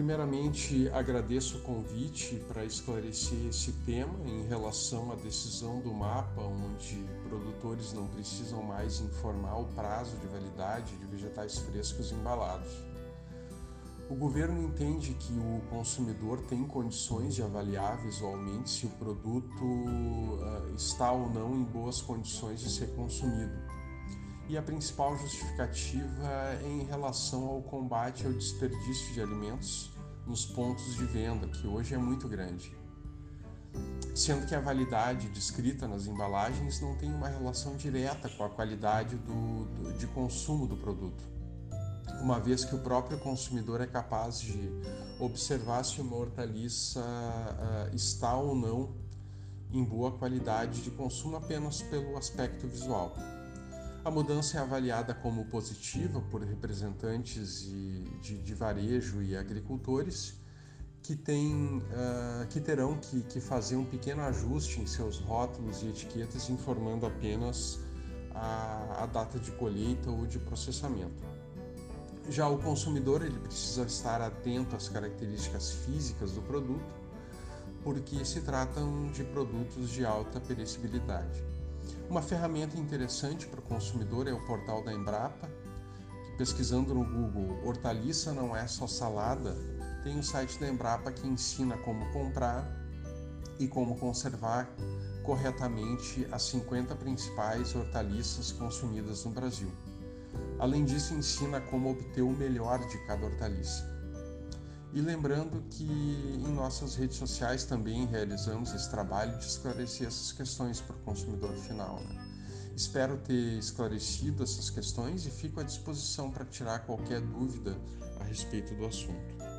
Primeiramente, agradeço o convite para esclarecer esse tema em relação à decisão do mapa, onde produtores não precisam mais informar o prazo de validade de vegetais frescos embalados. O governo entende que o consumidor tem condições de avaliar visualmente se o produto uh, está ou não em boas condições de ser consumido. E a principal justificativa é em relação ao combate ao desperdício de alimentos nos pontos de venda, que hoje é muito grande. Sendo que a validade descrita nas embalagens não tem uma relação direta com a qualidade do, do, de consumo do produto, uma vez que o próprio consumidor é capaz de observar se uma hortaliça uh, está ou não em boa qualidade de consumo apenas pelo aspecto visual. A mudança é avaliada como positiva por representantes de, de, de varejo e agricultores que, tem, uh, que terão que, que, fazer um pequeno ajuste em seus rótulos e etiquetas informando apenas a, a data de colheita ou de processamento. Já o consumidor ele precisa estar atento às características físicas do produto, porque se tratam de produtos de alta perecibilidade. Uma ferramenta interessante para o consumidor é o portal da Embrapa, que pesquisando no Google hortaliça não é só salada, tem o site da Embrapa que ensina como comprar e como conservar corretamente as 50 principais hortaliças consumidas no Brasil. Além disso, ensina como obter o melhor de cada hortaliça. E lembrando que em nossas redes sociais também realizamos esse trabalho de esclarecer essas questões para o consumidor final. Né? Espero ter esclarecido essas questões e fico à disposição para tirar qualquer dúvida a respeito do assunto.